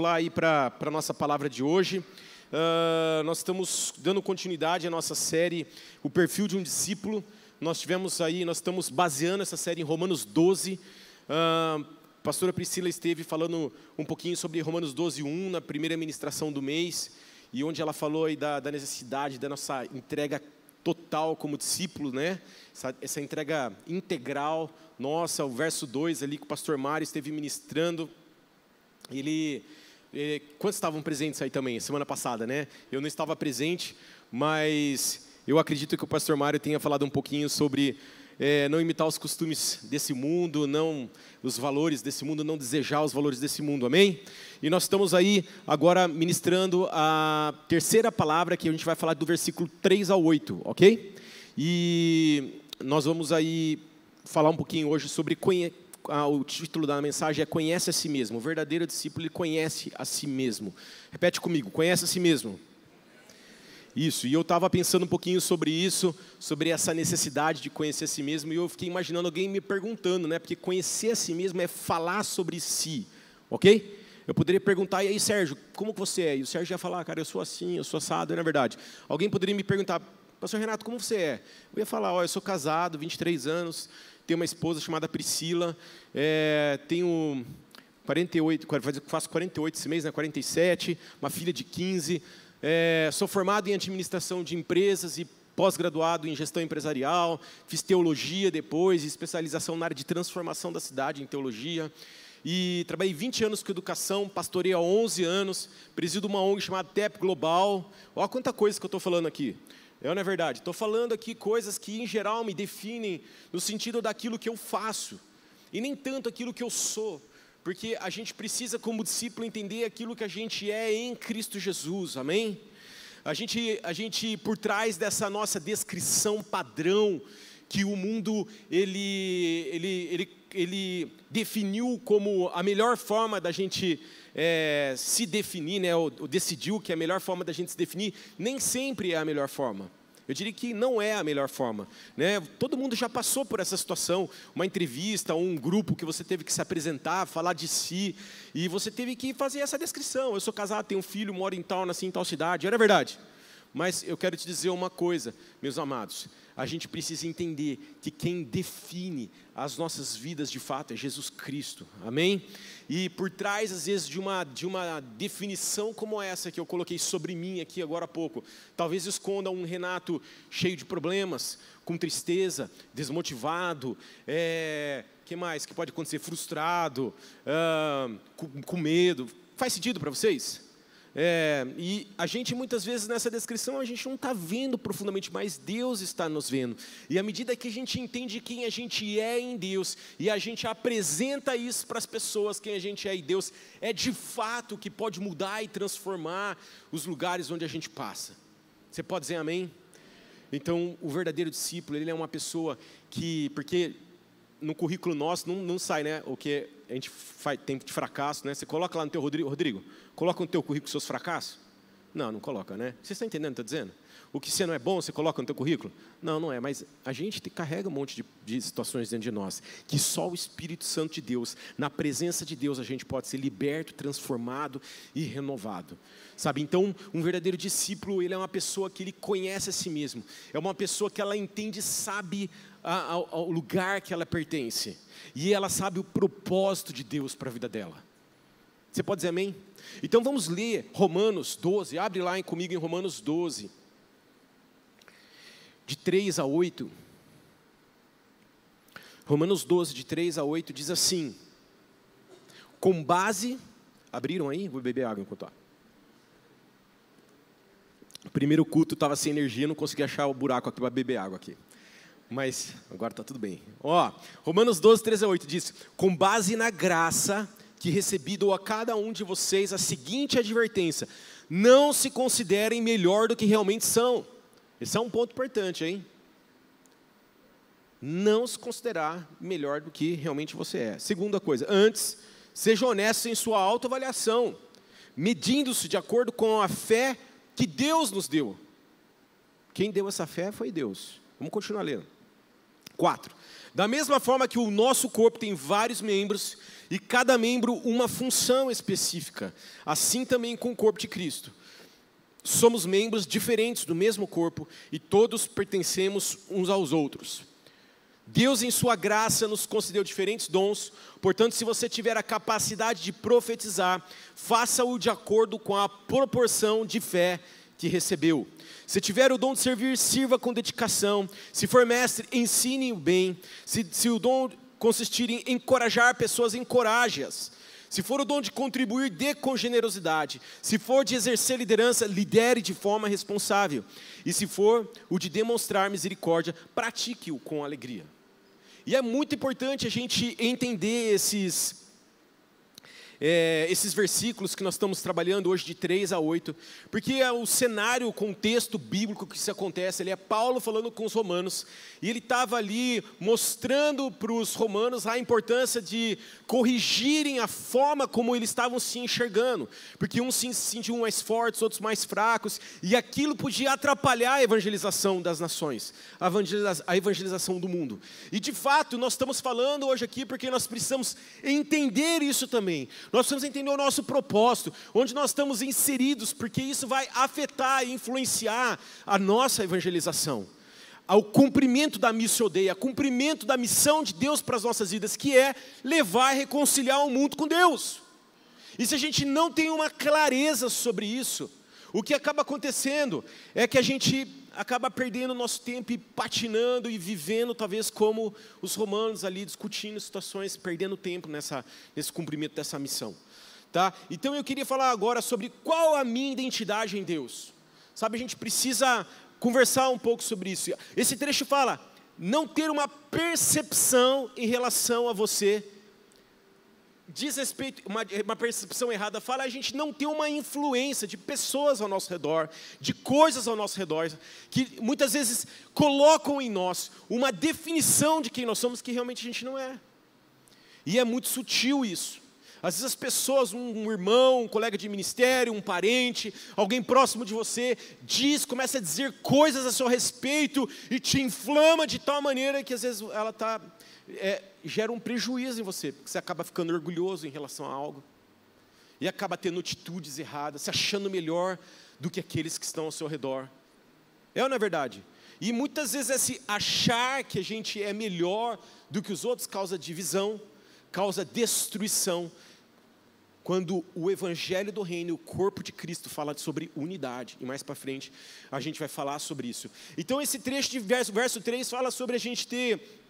lá aí para a nossa palavra de hoje. Uh, nós estamos dando continuidade à nossa série O Perfil de um Discípulo. Nós tivemos aí, nós estamos baseando essa série em Romanos 12. Uh, a pastora Priscila esteve falando um pouquinho sobre Romanos 12, 1, na primeira ministração do mês, e onde ela falou aí da, da necessidade da nossa entrega total como discípulo, né? Essa, essa entrega integral nossa, o verso 2 ali que o pastor Mário esteve ministrando. Ele quantos estavam presentes aí também, semana passada, né? Eu não estava presente, mas eu acredito que o pastor Mário tenha falado um pouquinho sobre é, não imitar os costumes desse mundo, não os valores desse mundo, não desejar os valores desse mundo, amém? E nós estamos aí agora ministrando a terceira palavra que a gente vai falar do versículo 3 ao 8, ok? E nós vamos aí falar um pouquinho hoje sobre o título da mensagem é Conhece a si mesmo. O verdadeiro discípulo ele conhece a si mesmo. Repete comigo: conhece a si mesmo. Isso, e eu estava pensando um pouquinho sobre isso, sobre essa necessidade de conhecer a si mesmo, e eu fiquei imaginando alguém me perguntando, né? Porque conhecer a si mesmo é falar sobre si, ok? Eu poderia perguntar, e aí, Sérgio, como você é? E o Sérgio ia falar, cara, eu sou assim, eu sou assado, é na verdade. Alguém poderia me perguntar, Pastor Renato, como você é? Eu ia falar, ó, eu sou casado, 23 anos, tenho uma esposa chamada Priscila, é, tenho 48, faço 48 esse mês, né, 47, uma filha de 15, é, sou formado em administração de empresas e pós-graduado em gestão empresarial, fiz teologia depois, especialização na área de transformação da cidade em teologia. E trabalhei 20 anos com educação, pastorei há 11 anos, presido uma ONG chamada TEP Global. Olha quanta coisa que eu estou falando aqui. É, não é verdade? Estou falando aqui coisas que, em geral, me definem no sentido daquilo que eu faço, e nem tanto aquilo que eu sou, porque a gente precisa, como discípulo, entender aquilo que a gente é em Cristo Jesus, amém? A gente, a gente por trás dessa nossa descrição padrão, que o mundo ele, ele, ele, ele definiu como a melhor forma da gente é, se definir, né, ou, ou decidiu que a melhor forma da gente se definir, nem sempre é a melhor forma. Eu diria que não é a melhor forma. Né? Todo mundo já passou por essa situação, uma entrevista, um grupo que você teve que se apresentar, falar de si, e você teve que fazer essa descrição. Eu sou casado, tenho um filho, moro em tal, nasci em tal cidade. Era verdade. Mas eu quero te dizer uma coisa, meus amados a gente precisa entender que quem define as nossas vidas de fato é Jesus Cristo, amém? E por trás, às vezes, de uma, de uma definição como essa que eu coloquei sobre mim aqui agora há pouco, talvez esconda um Renato cheio de problemas, com tristeza, desmotivado, é, que mais que pode acontecer? Frustrado, uh, com, com medo. Faz sentido para vocês? É, e a gente muitas vezes nessa descrição a gente não está vendo profundamente, mas Deus está nos vendo. E à medida que a gente entende quem a gente é em Deus e a gente apresenta isso para as pessoas, quem a gente é em Deus, é de fato que pode mudar e transformar os lugares onde a gente passa. Você pode dizer amém? Então, o verdadeiro discípulo, ele é uma pessoa que, porque no currículo nosso não, não sai, né? O que a gente faz, tem de fracasso, né? Você coloca lá no teu Rodrigo, Rodrigo, coloca no teu currículo seus fracassos? Não, não coloca, né? Você está entendendo o que eu estou dizendo? O que você não é bom, você coloca no teu currículo? Não, não é, mas a gente carrega um monte de, de, situações dentro de nós, que só o Espírito Santo de Deus, na presença de Deus, a gente pode ser liberto, transformado e renovado. Sabe, então, um verdadeiro discípulo, ele é uma pessoa que ele conhece a si mesmo, é uma pessoa que ela entende, sabe ao, lugar que ela pertence, e ela sabe o propósito de Deus para a vida dela. Você pode dizer amém? Então vamos ler Romanos 12, abre lá comigo em Romanos 12, de 3 a 8. Romanos 12, de 3 a 8, diz assim: Com base, abriram aí? Vou beber água enquanto. O primeiro culto estava sem energia, não consegui achar o buraco aqui para beber água aqui. Mas agora está tudo bem. Ó, Romanos 12, 13 a 8 diz: Com base na graça que recebi, dou a cada um de vocês a seguinte advertência: não se considerem melhor do que realmente são. Esse é um ponto importante, hein? Não se considerar melhor do que realmente você é. Segunda coisa, antes, seja honesto em sua autoavaliação, medindo-se de acordo com a fé que Deus nos deu. Quem deu essa fé foi Deus. Vamos continuar lendo. 4. Da mesma forma que o nosso corpo tem vários membros e cada membro uma função específica, assim também com o corpo de Cristo. Somos membros diferentes do mesmo corpo e todos pertencemos uns aos outros. Deus, em Sua graça, nos concedeu diferentes dons, portanto, se você tiver a capacidade de profetizar, faça-o de acordo com a proporção de fé que recebeu. Se tiver o dom de servir, sirva com dedicação. Se for mestre, ensine o bem. Se, se o dom consistir em encorajar pessoas, encoraje-as. Se for o dom de contribuir, dê com generosidade. Se for de exercer liderança, lidere de forma responsável. E se for o de demonstrar misericórdia, pratique-o com alegria. E é muito importante a gente entender esses é, esses versículos que nós estamos trabalhando hoje de 3 a 8, porque é o cenário, o contexto bíblico que isso acontece, ele é Paulo falando com os romanos, e ele estava ali mostrando para os romanos a importância de corrigirem a forma como eles estavam se enxergando, porque uns se sentiam mais fortes, outros mais fracos, e aquilo podia atrapalhar a evangelização das nações, a evangelização do mundo. E de fato, nós estamos falando hoje aqui porque nós precisamos entender isso também. Nós precisamos entender o nosso propósito, onde nós estamos inseridos, porque isso vai afetar e influenciar a nossa evangelização. Ao cumprimento da missão dei, ao cumprimento da missão de Deus para as nossas vidas, que é levar e reconciliar o mundo com Deus. E se a gente não tem uma clareza sobre isso, o que acaba acontecendo é que a gente acaba perdendo nosso tempo e patinando e vivendo, talvez, como os romanos ali, discutindo situações, perdendo tempo nessa, nesse cumprimento dessa missão. Tá? Então eu queria falar agora sobre qual a minha identidade em Deus. Sabe, a gente precisa conversar um pouco sobre isso. Esse trecho fala: não ter uma percepção em relação a você diz respeito, uma, uma, percepção errada, fala a gente não ter uma influência de pessoas ao nosso redor, de coisas ao nosso redor, que muitas vezes colocam em nós uma definição de quem nós somos que realmente a gente não é. E é muito sutil isso. Às vezes as pessoas, um irmão, um colega de ministério, um parente, alguém próximo de você, diz, começa a dizer coisas a seu respeito e te inflama de tal maneira que às vezes ela está é, gera um prejuízo em você, porque você acaba ficando orgulhoso em relação a algo, e acaba tendo atitudes erradas, se achando melhor do que aqueles que estão ao seu redor. É ou não é verdade? E muitas vezes esse achar que a gente é melhor do que os outros causa divisão, causa destruição. Quando o evangelho do reino, o corpo de Cristo fala sobre unidade, e mais para frente a gente vai falar sobre isso. Então esse trecho de verso, verso 3 fala sobre a gente ter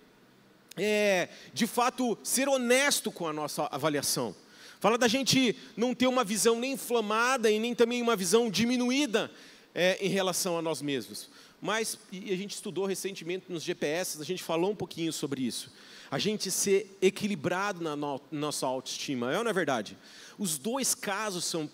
é, de fato, ser honesto com a nossa avaliação. Fala da gente não ter uma visão nem inflamada e nem também uma visão diminuída é, em relação a nós mesmos. Mas, e a gente estudou recentemente nos GPS, a gente falou um pouquinho sobre isso. A gente ser equilibrado na no, nossa autoestima, é ou não é verdade? Os dois casos são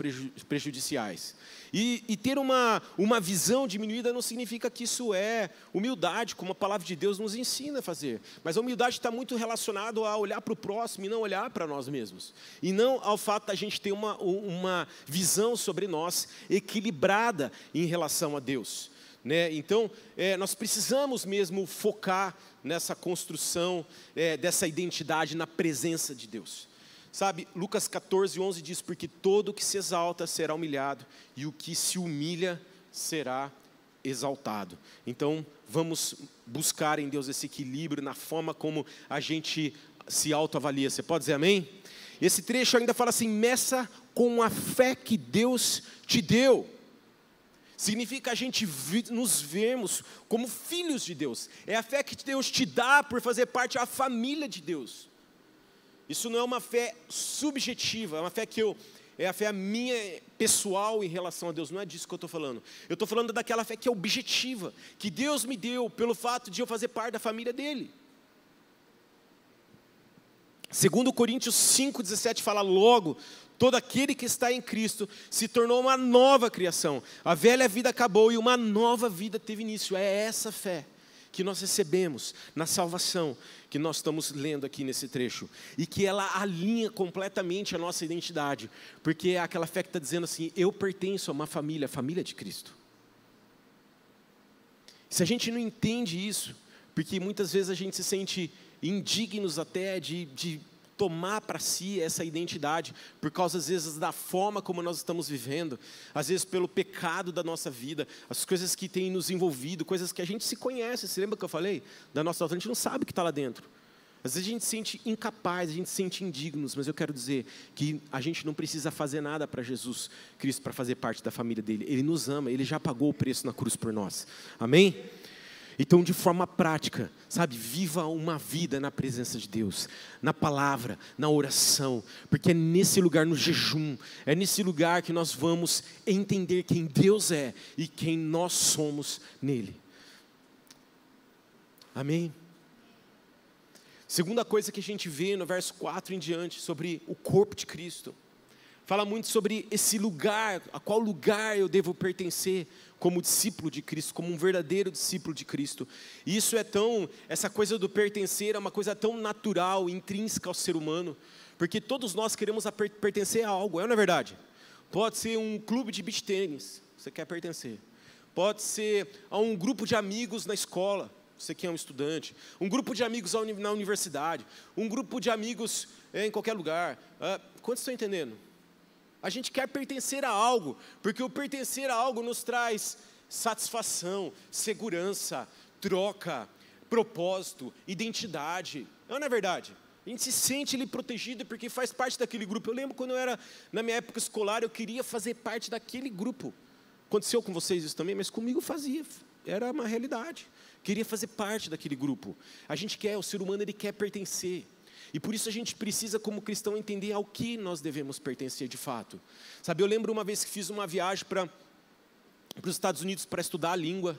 prejudiciais. E, e, ter uma, uma visão diminuída não significa que isso é humildade, como a palavra de Deus nos ensina a fazer. Mas a humildade está muito relacionada a olhar para o próximo e não olhar para nós mesmos. E não ao fato da gente ter uma, uma visão sobre nós equilibrada em relação a Deus. Né? Então, é, nós precisamos mesmo focar nessa construção é, dessa identidade na presença de Deus. Sabe, Lucas 14, 11 diz: Porque todo que se exalta será humilhado, e o que se humilha será exaltado. Então, vamos buscar em Deus esse equilíbrio na forma como a gente se autoavalia. Você pode dizer amém? Esse trecho ainda fala assim: meça com a fé que Deus te deu. Significa a gente nos vermos como filhos de Deus. É a fé que Deus te dá por fazer parte da família de Deus. Isso não é uma fé subjetiva, é uma fé que eu. É a fé minha pessoal em relação a Deus, não é disso que eu estou falando. Eu estou falando daquela fé que é objetiva, que Deus me deu pelo fato de eu fazer parte da família dele. Segundo Coríntios 5,17 fala logo, todo aquele que está em Cristo se tornou uma nova criação. A velha vida acabou e uma nova vida teve início. É essa fé que nós recebemos na salvação, que nós estamos lendo aqui nesse trecho, e que ela alinha completamente a nossa identidade, porque é aquela fé que está dizendo assim: eu pertenço a uma família, a família de Cristo. Se a gente não entende isso, Porque muitas vezes a gente se sente indignos até de, de tomar para si essa identidade, por causa às vezes da forma como nós estamos vivendo, às vezes pelo pecado da nossa vida, as coisas que têm nos envolvido, coisas que a gente se conhece, se lembra que eu falei? Da nossa a gente não sabe o que está lá dentro. Às vezes a gente se sente incapaz, a gente se sente indignos, mas eu quero dizer que a gente não precisa fazer nada para Jesus Cristo para fazer parte da família dele. Ele nos ama, ele já pagou o preço na cruz por nós. Amém? Então, de forma prática, sabe, viva uma vida na presença de Deus, na palavra, na oração, porque é nesse lugar, no jejum, é nesse lugar que nós vamos entender quem Deus é e quem nós somos nele. Amém? Segunda coisa que a gente vê no verso 4 em diante, sobre o corpo de Cristo. Fala muito sobre esse lugar, a qual lugar eu devo pertencer como discípulo de Cristo, como um verdadeiro discípulo de Cristo. E isso é tão, essa coisa do pertencer é uma coisa tão natural, intrínseca ao ser humano, porque todos nós queremos pertencer a algo, é ou não é verdade? Pode ser um clube de beach tênis, você quer pertencer. Pode ser a um grupo de amigos na escola, você que é um estudante, um grupo de amigos na universidade, um grupo de amigos é, em qualquer lugar. Ah, quantos estão entendendo? A gente quer pertencer a algo, porque o pertencer a algo nos traz satisfação, segurança, troca, propósito, identidade. Não é verdade? A gente se sente ali protegido porque faz parte daquele grupo. Eu lembro quando eu era na minha época escolar, eu queria fazer parte daquele grupo. Aconteceu com vocês isso também, mas comigo fazia. Era uma realidade queria fazer parte daquele grupo. A gente quer, o ser humano ele quer pertencer. E por isso a gente precisa, como cristão, entender ao que nós devemos pertencer de fato. Sabe, eu lembro uma vez que fiz uma viagem para os Estados Unidos para estudar a língua.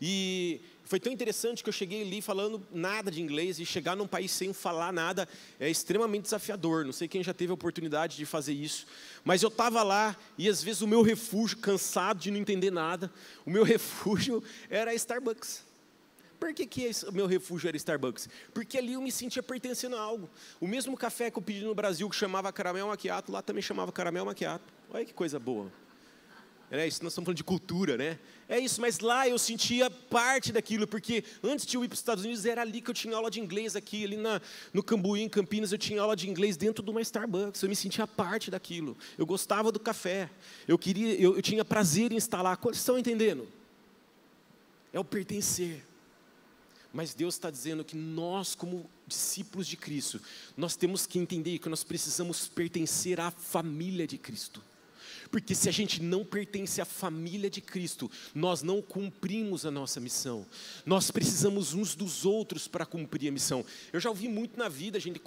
E foi tão interessante que eu cheguei ali falando nada de inglês e chegar num país sem falar nada é extremamente desafiador. Não sei quem já teve a oportunidade de fazer isso, mas eu estava lá e às vezes o meu refúgio, cansado de não entender nada, o meu refúgio era Starbucks. Por que, que o meu refúgio era Starbucks? Porque ali eu me sentia pertencendo a algo. O mesmo café que eu pedi no Brasil, que chamava caramel macchiato, lá também chamava caramel macchiato. Olha que coisa boa. É isso, nós estamos falando de cultura, né? É isso, mas lá eu sentia parte daquilo, porque antes de eu ir para os Estados Unidos, era ali que eu tinha aula de inglês, aqui, ali na, no Cambuí, em Campinas, eu tinha aula de inglês dentro de uma Starbucks, eu me sentia parte daquilo. Eu gostava do café, eu queria, eu, eu tinha prazer em lá. Vocês estão entendendo? É o pertencer. Mas Deus está dizendo que nós, como discípulos de Cristo, nós temos que entender que nós precisamos pertencer à família de Cristo. Porque se a gente não pertence à família de Cristo, nós não cumprimos a nossa missão. Nós precisamos uns dos outros para cumprir a missão. Eu já ouvi muito na vida, gente,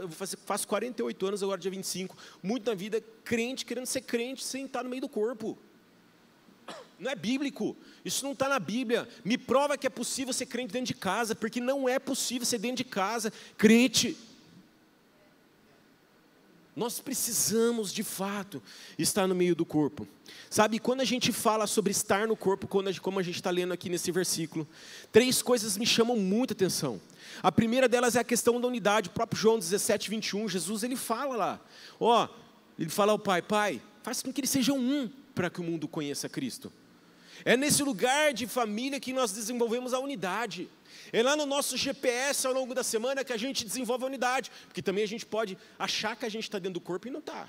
eu faço 48 anos agora, dia 25, muito na vida, crente querendo ser crente sem estar no meio do corpo não é bíblico, isso não está na Bíblia. Me prova que é possível ser crente dentro de casa, porque não é possível ser dentro de casa crente. Nós precisamos, de fato, estar no meio do corpo. Sabe, quando a gente fala sobre estar no corpo, como a gente está lendo aqui nesse versículo, três coisas me chamam muita atenção. A primeira delas é a questão da unidade. O próprio João 17, 21, Jesus ele fala lá, ó, ele fala ao Pai, Pai, faz com que eles sejam um, para que o mundo conheça Cristo. É nesse lugar de família que nós desenvolvemos a unidade. É lá no nosso GPS ao longo da semana que a gente desenvolve a unidade. Porque também a gente pode achar que a gente está dentro do corpo e não está.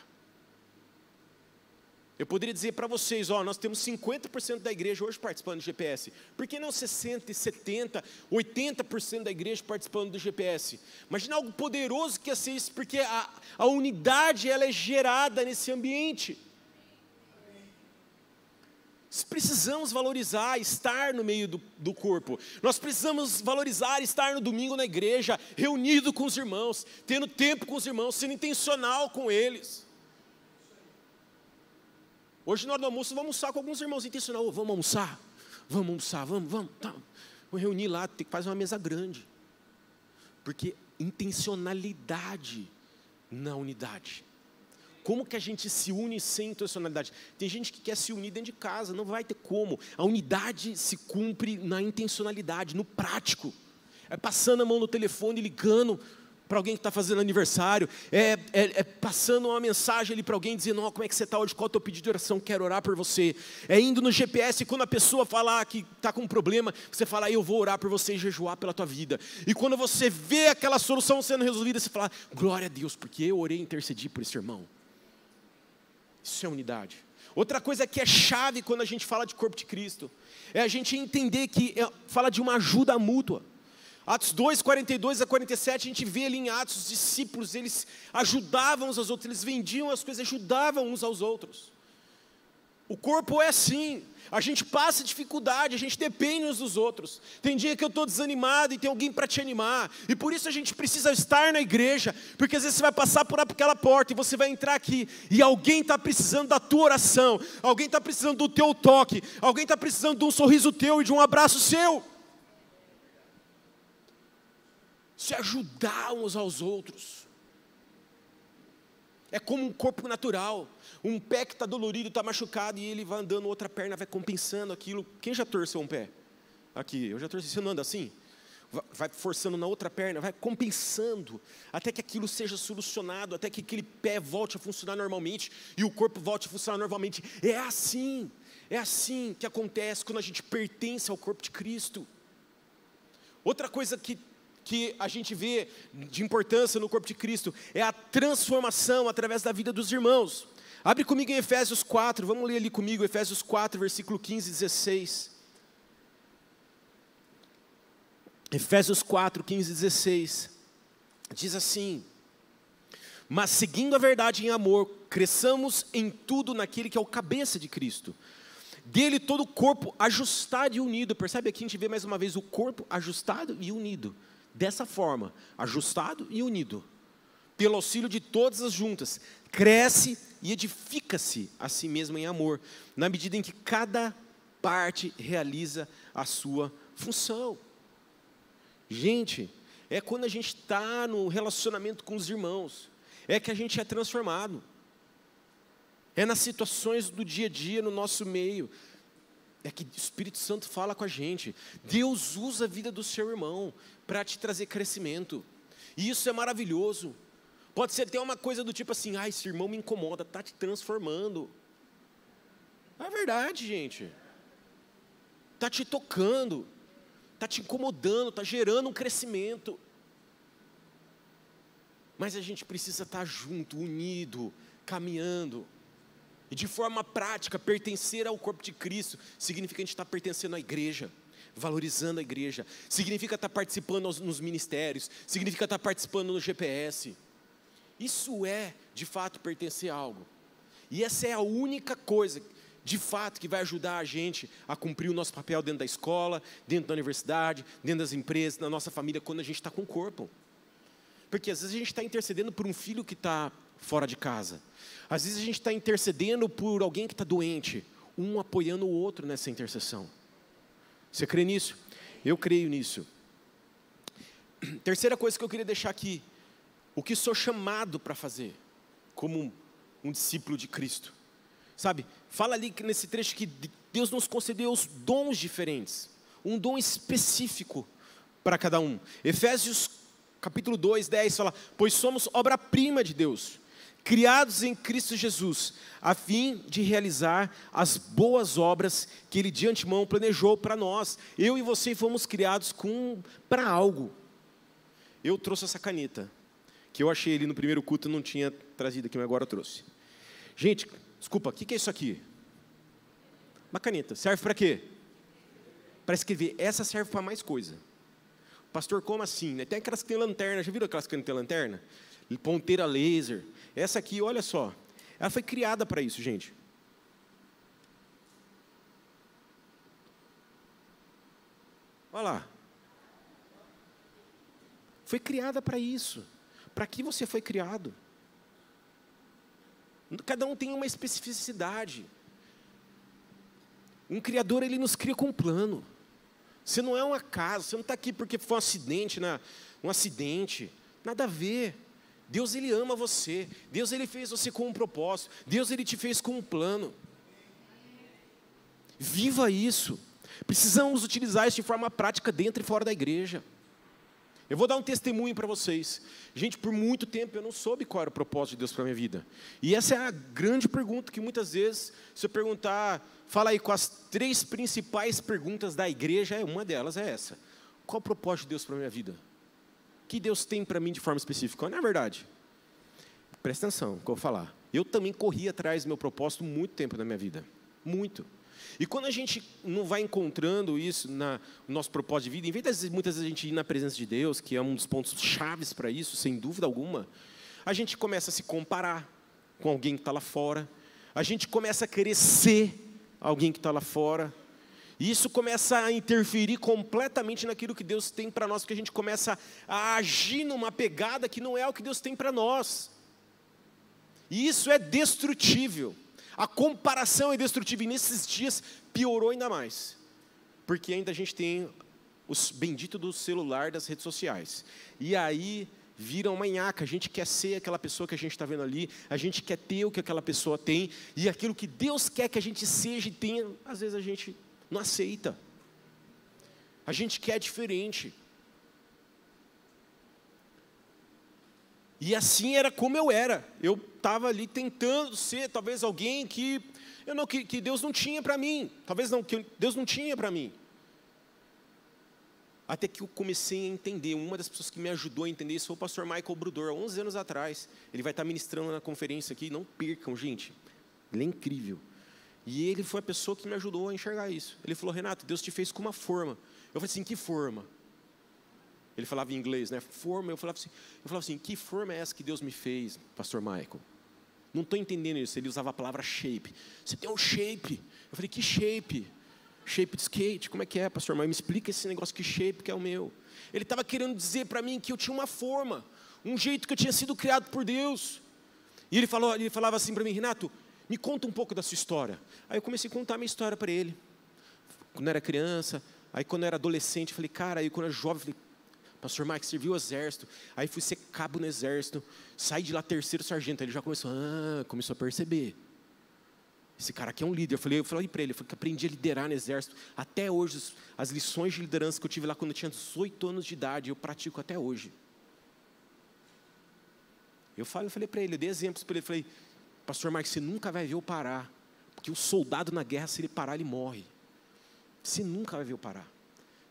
Eu poderia dizer para vocês, ó, nós temos 50% da igreja hoje participando do GPS. Por que não 60, 70, 80% da igreja participando do GPS? Imagina algo poderoso que ia ser isso, porque a, a unidade ela é gerada nesse ambiente. Precisamos valorizar estar no meio do, do, corpo. Nós precisamos valorizar estar no domingo na igreja, reunido com os irmãos, tendo tempo com os irmãos, sendo intencional com eles. Hoje, na hora do almoço, vamos almoçar com alguns irmãos intencional. Oh, vamos almoçar? Vamos almoçar, vamos, vamos. Tá. Vamos reunir lá, tem que fazer uma mesa grande. Porque intencionalidade na unidade. Como que a gente se une sem intencionalidade? Tem gente que quer se unir dentro de casa, não vai ter como. A unidade se cumpre na intencionalidade, no prático. É passando a mão no telefone, ligando para alguém que está fazendo aniversário, é, é, é, passando uma mensagem ali para alguém dizendo: oh, como é que você está hoje, qual é o teu pedido de oração, quero orar por você. É indo no GPS, quando a pessoa falar que está com um problema, você fala: eu vou orar por você e jejuar pela tua vida. E quando você vê aquela solução sendo resolvida, você fala: glória a Deus, porque eu orei e intercedi por esse irmão. Isso é unidade. Outra coisa que é chave quando a gente fala de corpo de Cristo, é a gente entender que é, fala de uma ajuda mútua. Atos 2, 42 a 47, a gente vê ali em Atos, os discípulos, eles ajudavam uns aos outros, eles vendiam as coisas, ajudavam uns aos outros. O corpo é assim, a gente passa dificuldade, a gente depende uns dos outros. Tem dia que eu estou desanimado e tem alguém para te animar, e por isso a gente precisa estar na igreja, porque às vezes você vai passar por aquela porta e você vai entrar aqui, e alguém está precisando da tua oração, alguém está precisando do teu toque, alguém está precisando de um sorriso teu e de um abraço seu. se ajudar uns aos outros. É como um corpo natural. Um pé que está dolorido, está machucado, e ele vai andando, outra perna vai compensando aquilo. Quem já torceu um pé? Aqui, eu já torci. Você não anda assim? Vai forçando na outra perna, vai compensando, até que aquilo seja solucionado, até que aquele pé volte a funcionar normalmente e o corpo volte a funcionar normalmente. É assim, é assim que acontece quando a gente pertence ao corpo de Cristo. Outra coisa que que a gente vê de importância no corpo de Cristo é a transformação através da vida dos irmãos. Abre comigo em Efésios 4, vamos ler ali comigo, Efésios 4, versículo 15 e 16. Efésios 4, 15 e 16. Diz assim: Mas seguindo a verdade em amor, cresçamos em tudo naquele que é o cabeça de Cristo. Dele todo o corpo ajustado e unido. Percebe aqui a gente vê mais uma vez o corpo ajustado e unido dessa forma, ajustado e unido, pelo auxílio de todas as juntas, cresce e edifica-se a si mesmo em amor, na medida em que cada parte realiza a sua função. Gente, é quando a gente está no relacionamento com os irmãos, é que a gente é transformado. É nas situações do dia a dia, no nosso meio, é que o Espírito Santo fala com a gente. Deus usa a vida do seu irmão para te trazer crescimento. E isso é maravilhoso. Pode ser até uma coisa do tipo assim: ah, esse irmão me incomoda, está te transformando. É verdade, gente. Está te tocando, está te incomodando, está gerando um crescimento. Mas a gente precisa estar tá junto, unido, caminhando. E de forma prática, pertencer ao corpo de Cristo significa a gente estar pertencendo à igreja, valorizando a igreja, significa estar participando nos ministérios, significa estar participando no GPS. Isso é, de fato, pertencer a algo. E essa é a única coisa, de fato, que vai ajudar a gente a cumprir o nosso papel dentro da escola, dentro da universidade, dentro das empresas, na nossa família, quando a gente está com o corpo. Porque às vezes a gente está intercedendo por um filho que está fora de casa. Às vezes a gente está intercedendo por alguém que está doente, um apoiando o outro nessa intercessão. Você crê nisso? Eu creio nisso. Terceira coisa que eu queria deixar aqui: o que sou chamado para fazer, como um, um discípulo de Cristo. Sabe, fala ali nesse trecho que Deus nos concedeu os dons diferentes, um dom específico para cada um. Efésios capítulo 2, 10 fala: Pois somos obra-prima de Deus, criados em Cristo Jesus, a fim de realizar as boas obras que Ele de antemão planejou para nós. Eu e você fomos criados para algo. Eu trouxe essa caneta, que eu achei ali no primeiro culto, não tinha trazido aqui, mas agora trouxe. Gente, desculpa, o que, que é isso aqui? Uma caneta, serve para quê? Para escrever. Essa serve para mais coisa. Pastor, como assim? Tem aquelas que tem lanterna, já viram aquelas que tem lanterna? Ponteira laser. Essa aqui, olha só, ela foi criada para isso, gente. Olha lá. Foi criada para isso. Para que você foi criado? Cada um tem uma especificidade. Um criador, ele nos cria com um plano. Você não é um acaso, você não está aqui porque foi um acidente, né? um acidente. Nada a ver. Deus ele ama você. Deus ele fez você com um propósito. Deus ele te fez com um plano. Viva isso. Precisamos utilizar isso de forma prática dentro e fora da igreja. Eu vou dar um testemunho para vocês. Gente, por muito tempo eu não soube qual era o propósito de Deus para minha vida. E essa é a grande pergunta que muitas vezes, se eu perguntar, fala aí com as três principais perguntas da igreja, é uma delas é essa. Qual o propósito de Deus para minha vida? Que Deus tem para mim de forma específica? Não é verdade? Presta atenção, que eu vou falar. Eu também corri atrás do meu propósito muito tempo na minha vida. Muito. E quando a gente não vai encontrando isso na, no nosso propósito de vida, em vez de muitas vezes a gente ir na presença de Deus, que é um dos pontos chaves para isso, sem dúvida alguma, a gente começa a se comparar com alguém que está lá fora, a gente começa a querer ser alguém que está lá fora, e isso começa a interferir completamente naquilo que Deus tem para nós, porque a gente começa a agir numa pegada que não é o que Deus tem para nós. E isso é destrutível. A comparação é destrutiva e nesses dias piorou ainda mais. Porque ainda a gente tem os bendito do celular das redes sociais. E aí vira uma nhaca, a gente quer ser aquela pessoa que a gente está vendo ali, a gente quer ter o que aquela pessoa tem, e aquilo que Deus quer que a gente seja e tenha, às vezes a gente não aceita. A gente quer diferente. E assim era como eu era. Eu estava ali tentando ser talvez alguém que eu não que, que Deus não tinha para mim. Talvez não que Deus não tinha para mim. Até que eu comecei a entender, uma das pessoas que me ajudou a entender isso foi o pastor Michael Brudor, há 11 anos atrás. Ele vai estar ministrando na conferência aqui, não percam, gente. Ele é incrível. E ele foi a pessoa que me ajudou a enxergar isso. Ele falou: Renato, Deus te fez com uma forma. Eu falei assim: que forma? Ele falava em inglês, né? Forma. Eu falava assim, eu falava assim, que forma é essa que Deus me fez, Pastor Michael? Não estou entendendo isso. Ele usava a palavra shape. Você tem um shape. Eu falei, que shape? Shape de skate. Como é que é, Pastor Michael? Me explica esse negócio que shape que é o meu. Ele estava querendo dizer para mim que eu tinha uma forma, um jeito que eu tinha sido criado por Deus. E ele falou, ele falava assim para mim, Renato, me conta um pouco da sua história. Aí eu comecei a contar a minha história para ele. Quando eu era criança, aí quando eu era adolescente, eu falei, cara, aí quando eu era jovem, eu falei, Pastor Mike serviu o exército, aí fui ser cabo no exército, saí de lá terceiro sargento, aí ele já começou, ah, começou a perceber. Esse cara aqui é um líder. Eu falei, eu falei para ele, eu falei que aprendi a liderar no exército. Até hoje, as lições de liderança que eu tive lá quando eu tinha 18 anos de idade, eu pratico até hoje. Eu falei, eu falei para ele, eu dei exemplos para ele, eu falei, Pastor Mike, você nunca vai ver eu parar, porque o soldado na guerra, se ele parar, ele morre. Você nunca vai ver eu parar.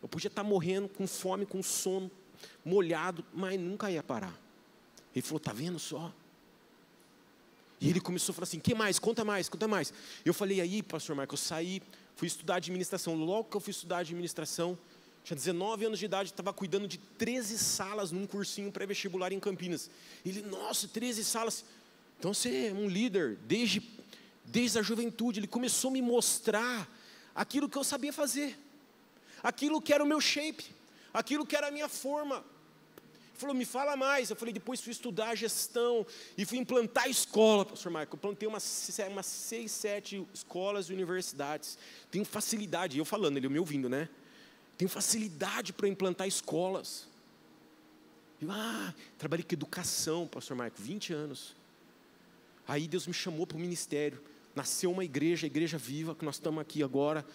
Eu podia estar morrendo com fome, com sono, molhado, mas nunca ia parar. Ele falou: Está vendo só? E ele começou a falar assim: que mais? Conta mais, conta mais. Eu falei: Aí, pastor Marco, eu saí, fui estudar administração. Logo que eu fui estudar administração, tinha 19 anos de idade, estava cuidando de 13 salas num cursinho pré-vestibular em Campinas. Ele, nossa, 13 salas. Então você é um líder desde, desde a juventude. Ele começou a me mostrar aquilo que eu sabia fazer, aquilo que era o meu shape aquilo que era a minha forma. Ele falou, me fala mais. Eu falei, depois fui estudar gestão e fui implantar escola, pastor Marco. Eu plantei umas, umas seis, sete escolas e universidades. Tenho facilidade, eu falando, ele me ouvindo, né? Tenho facilidade para implantar escolas. Eu, ah, trabalhei com educação, pastor Marco, 20 anos. Aí Deus me chamou para o ministério. Nasceu uma igreja, a igreja viva, que nós estamos aqui agora.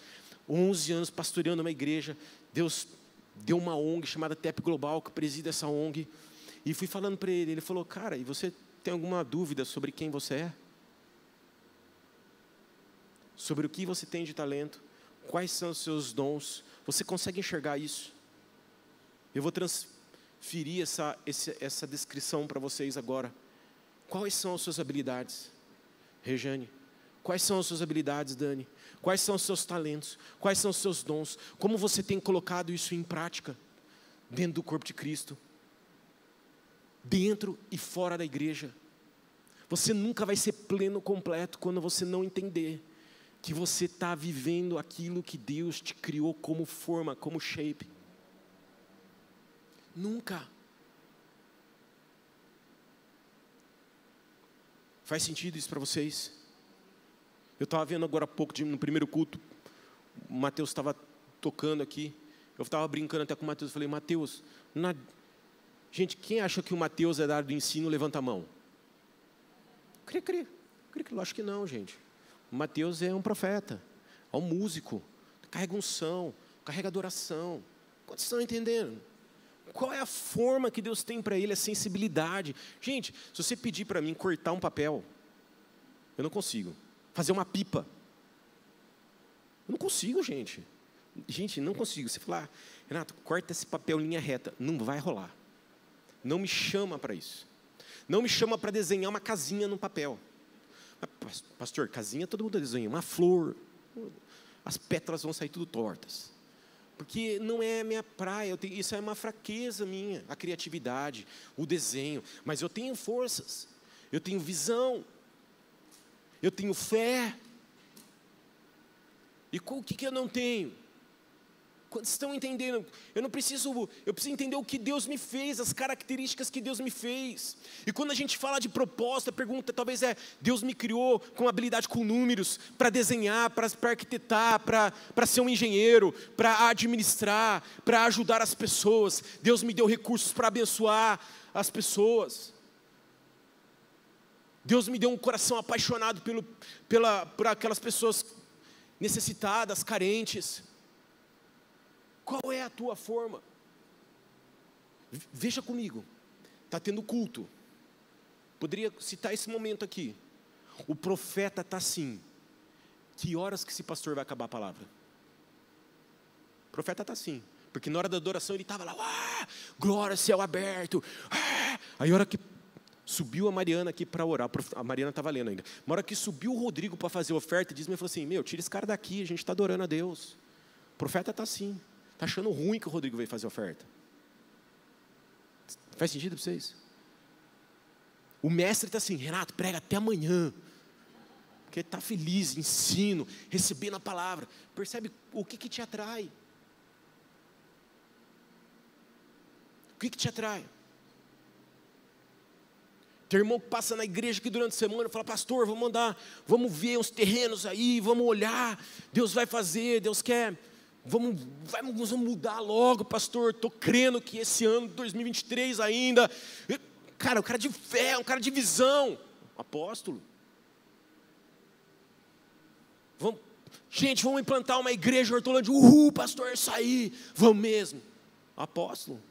11 anos pastoreando uma igreja. Deus deu uma ONG chamada TEP Global, que preside essa ONG. E fui falando para ele, ele falou, cara, e você tem alguma dúvida sobre quem você é? Sobre o que você tem de talento? Quais são os seus dons? Você consegue enxergar isso? Eu vou transferir essa, essa descrição para vocês agora. Quais são as suas habilidades? Rejane, quais são as suas habilidades, Dani? Quais são os seus talentos? Quais são os seus dons? Como você tem colocado isso em prática dentro do corpo de Cristo? Dentro e fora da igreja. Você nunca vai ser pleno, completo, quando você não entender que você está vivendo aquilo que Deus te criou como forma, como shape. Nunca. Faz sentido isso para vocês? Eu estava vendo agora há pouco, no primeiro culto, o Mateus estava tocando aqui. Eu estava brincando até com o Mateus. Falei, Mateus, na... gente, quem acha que o Mateus é da área do ensino, levanta a mão. Cri, cri. Cri, cri. Acho que não, gente. O Mateus é um profeta, é um músico, carrega unção, carrega adoração. Quantos estão entendendo? Qual é a forma que Deus tem para ele, a sensibilidade? Gente, se você pedir para mim cortar um papel, eu não consigo. Fazer uma pipa, eu não consigo, gente. Gente, não consigo. Você falar, Renato, corta esse papel linha reta. Não vai rolar. Não me chama para isso. Não me chama para desenhar uma casinha no papel. Pastor, casinha todo mundo desenha. Uma flor. As pétalas vão sair tudo tortas. Porque não é minha praia, tenho, isso é uma fraqueza minha, a criatividade, o desenho. Mas eu tenho forças, eu tenho visão, eu tenho fé. E o que, que eu não tenho? Quando estão entendendo, eu não preciso, eu preciso entender o que Deus me fez, as características que Deus me fez. E quando a gente fala de proposta, a pergunta talvez é: Deus me criou com habilidade com números, para desenhar, para arquitetar, para ser um engenheiro, para administrar, para ajudar as pessoas. Deus me deu recursos para abençoar as pessoas. Deus me deu um coração apaixonado pelo, pela, por aquelas pessoas necessitadas, carentes. Qual é a tua forma? Veja comigo, está tendo culto. Poderia citar esse momento aqui. O profeta está assim. Que horas que esse pastor vai acabar a palavra? O profeta está assim. Porque na hora da adoração ele estava lá, ah, glória, céu aberto. Ah. Aí a hora que subiu a Mariana aqui para orar, a Mariana estava lendo ainda. Na hora que subiu o Rodrigo para fazer a oferta, diz me falou assim: Meu, tira esse cara daqui, a gente está adorando a Deus. O profeta está assim. Está achando ruim que o Rodrigo veio fazer oferta. Faz sentido para vocês? O mestre está assim, Renato, prega até amanhã. Porque está feliz, ensino, recebendo a palavra. Percebe o que, que te atrai? O que, que te atrai? Tem irmão que passa na igreja aqui durante a semana fala, pastor, vamos andar, vamos ver uns terrenos aí, vamos olhar, Deus vai fazer, Deus quer Vamos, vamos mudar logo, pastor. Estou crendo que esse ano, 2023 ainda. Cara, um cara de fé, um cara de visão. Apóstolo. Vamos, gente, vamos implantar uma igreja Hortolândia. Uhul, pastor, isso aí. Vamos mesmo. Apóstolo.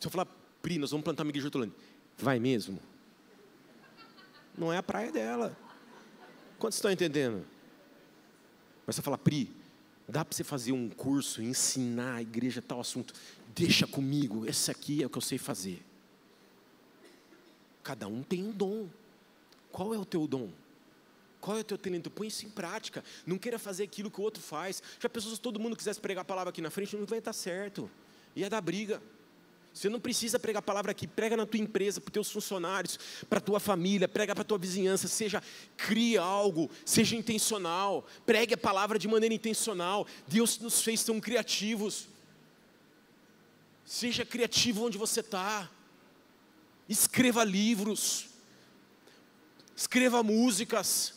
Se eu falar, Pri, nós vamos plantar uma igreja Hortolândia. Vai mesmo? Não é a praia dela. Quantos estão entendendo? Mas você fala, Pri, Dá para você fazer um curso, ensinar a igreja tal assunto. Deixa comigo, esse aqui é o que eu sei fazer. Cada um tem um dom. Qual é o teu dom? Qual é o teu talento? Põe isso em prática. Não queira fazer aquilo que o outro faz. Já pensou se todo mundo quisesse pregar a palavra aqui na frente, não vai estar certo. Ia dar briga. Você não precisa pregar a palavra aqui, prega na tua empresa, para os teus funcionários, para a tua família, prega para a tua vizinhança, seja, crie algo, seja intencional, pregue a palavra de maneira intencional. Deus nos fez tão criativos. Seja criativo onde você está. Escreva livros. Escreva músicas.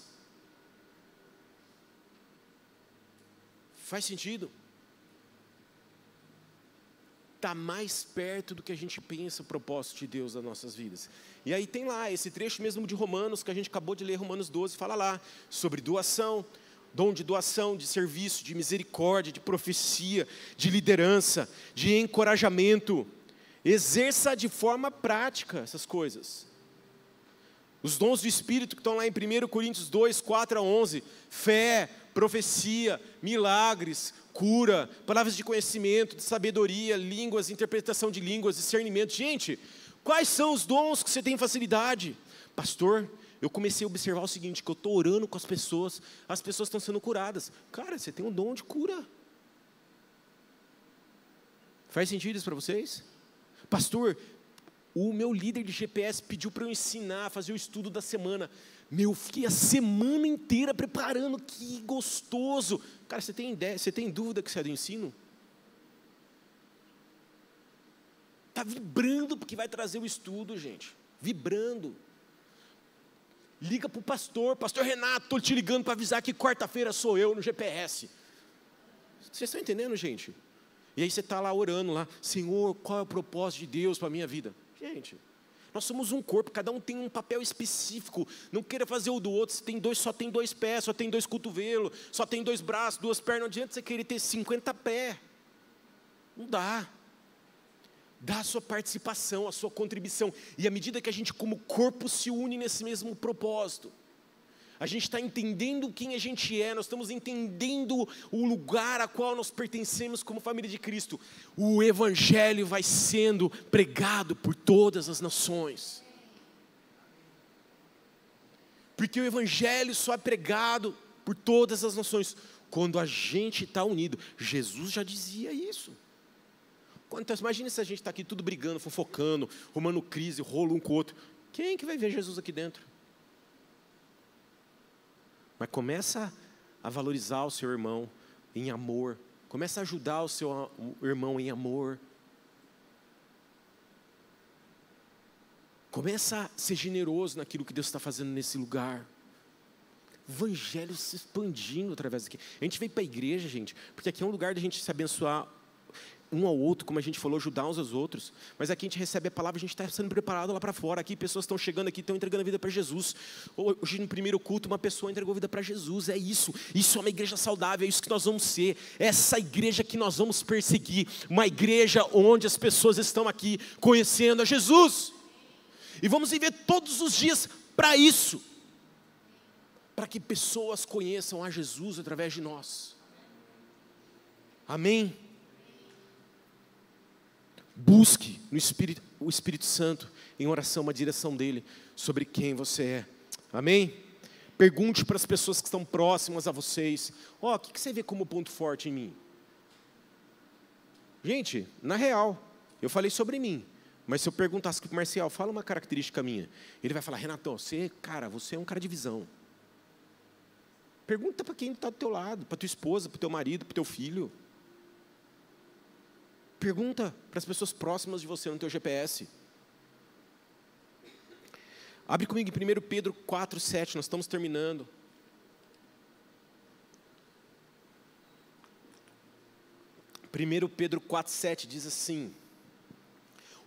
Faz sentido? Está mais perto do que a gente pensa o propósito de Deus nas nossas vidas. E aí tem lá esse trecho mesmo de Romanos, que a gente acabou de ler, Romanos 12, fala lá sobre doação, dom de doação, de serviço, de misericórdia, de profecia, de liderança, de encorajamento. Exerça de forma prática essas coisas. Os dons do Espírito que estão lá em 1 Coríntios 2, 4 a 11: fé, profecia, milagres, cura, palavras de conhecimento, de sabedoria, línguas, interpretação de línguas, discernimento. Gente, quais são os dons que você tem facilidade? Pastor, eu comecei a observar o seguinte: que eu estou orando com as pessoas, as pessoas estão sendo curadas. Cara, você tem um dom de cura. Faz sentido isso para vocês? Pastor, o meu líder de GPS pediu para eu ensinar, fazer o estudo da semana. Meu, fiquei a semana inteira preparando, que gostoso. Cara, você tem ideia, você tem dúvida que você é do ensino? Está vibrando porque vai trazer o estudo, gente. Vibrando. Liga para o pastor, pastor Renato, estou te ligando para avisar que quarta-feira sou eu no GPS. Vocês estão entendendo, gente? E aí você está lá orando lá, Senhor, qual é o propósito de Deus para a minha vida? Gente, nós somos um corpo, cada um tem um papel específico. Não queira fazer o do outro. Se tem dois, só tem dois pés, só tem dois cotovelos, só tem dois braços, duas pernas. Não adianta você querer ter 50 pés. Não dá. dá a sua participação, a sua contribuição. E à medida que a gente, como corpo, se une nesse mesmo propósito, a gente está entendendo quem a gente é, nós estamos entendendo o lugar a qual nós pertencemos como família de Cristo. O Evangelho vai sendo pregado por todas as nações. Porque o Evangelho só é pregado por todas as nações quando a gente está unido. Jesus já dizia isso. Então, imagine se a gente está aqui tudo brigando, fofocando, arrumando crise, rolo um com o outro. Quem que vai ver Jesus aqui dentro? Mas começa a valorizar o seu irmão em amor. Começa a ajudar o seu irmão em amor. Começa a ser generoso naquilo que Deus está fazendo nesse lugar. Evangelho se expandindo através daqui. A gente veio para a igreja, gente, porque aqui é um lugar de a gente se abençoar um ao outro, como a gente falou, ajudar uns aos outros. Mas aqui a gente recebe a palavra, a gente está sendo preparado lá para fora. Aqui pessoas estão chegando aqui, estão entregando a vida para Jesus. Hoje no primeiro culto, uma pessoa entregou a vida para Jesus. É isso. Isso é uma igreja saudável, é isso que nós vamos ser. É essa igreja que nós vamos perseguir. Uma igreja onde as pessoas estão aqui conhecendo a Jesus. E vamos viver todos os dias para isso. Para que pessoas conheçam a Jesus através de nós. Amém? Busque no Espírito, o Espírito Santo em oração, uma direção dele sobre quem você é. Amém? Pergunte para as pessoas que estão próximas a vocês: Ó, oh, o que você vê como ponto forte em mim? Gente, na real, eu falei sobre mim. Mas se eu perguntasse para o Marcial, fala uma característica minha, ele vai falar, Renato, você, cara, você é um cara de visão. Pergunta para quem está do teu lado, para tua esposa, para teu marido, para teu filho. Pergunta para as pessoas próximas de você no teu GPS. Abre comigo em 1 Pedro 4, 7, nós estamos terminando. Primeiro Pedro 4, 7 diz assim: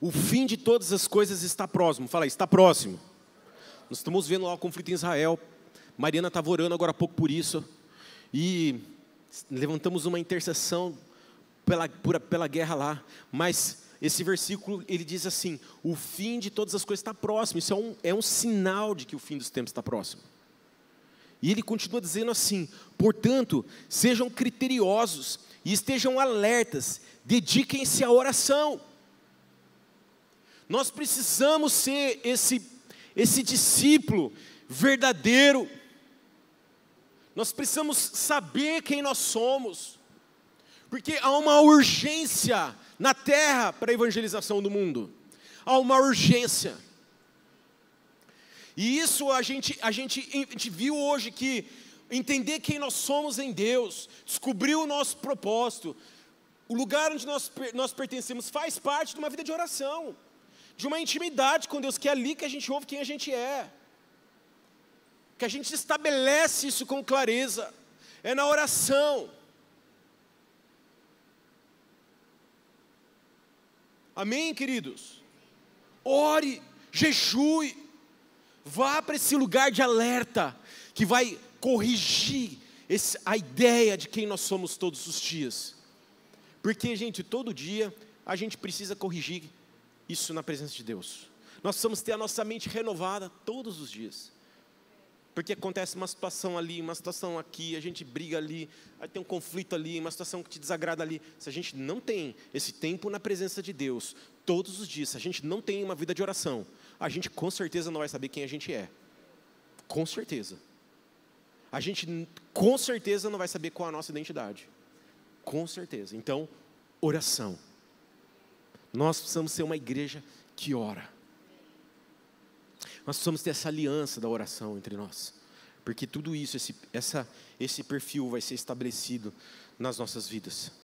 O fim de todas as coisas está próximo. Fala aí, está próximo. Nós estamos vendo lá o conflito em Israel. Mariana estava orando agora há pouco por isso. E levantamos uma intercessão pela, por, pela guerra lá, mas esse versículo ele diz assim: o fim de todas as coisas está próximo. Isso é um, é um sinal de que o fim dos tempos está próximo. E ele continua dizendo assim: portanto, sejam criteriosos e estejam alertas, dediquem-se à oração. Nós precisamos ser esse, esse discípulo verdadeiro. Nós precisamos saber quem nós somos. Porque há uma urgência na terra para a evangelização do mundo. Há uma urgência. E isso a gente, a gente, a gente viu hoje que entender quem nós somos em Deus, descobrir o nosso propósito, o lugar onde nós, nós pertencemos faz parte de uma vida de oração, de uma intimidade com Deus, que é ali que a gente ouve quem a gente é, que a gente estabelece isso com clareza, é na oração. Amém, queridos? Ore, jejue, vá para esse lugar de alerta que vai corrigir esse, a ideia de quem nós somos todos os dias. Porque, gente, todo dia a gente precisa corrigir isso na presença de Deus. Nós precisamos ter a nossa mente renovada todos os dias porque acontece uma situação ali, uma situação aqui, a gente briga ali, aí tem um conflito ali, uma situação que te desagrada ali. Se a gente não tem esse tempo na presença de Deus, todos os dias, se a gente não tem uma vida de oração, a gente com certeza não vai saber quem a gente é. Com certeza. A gente com certeza não vai saber qual é a nossa identidade. Com certeza. Então, oração. Nós precisamos ser uma igreja que ora. Nós precisamos ter essa aliança da oração entre nós. Porque tudo isso, esse, essa, esse perfil vai ser estabelecido nas nossas vidas.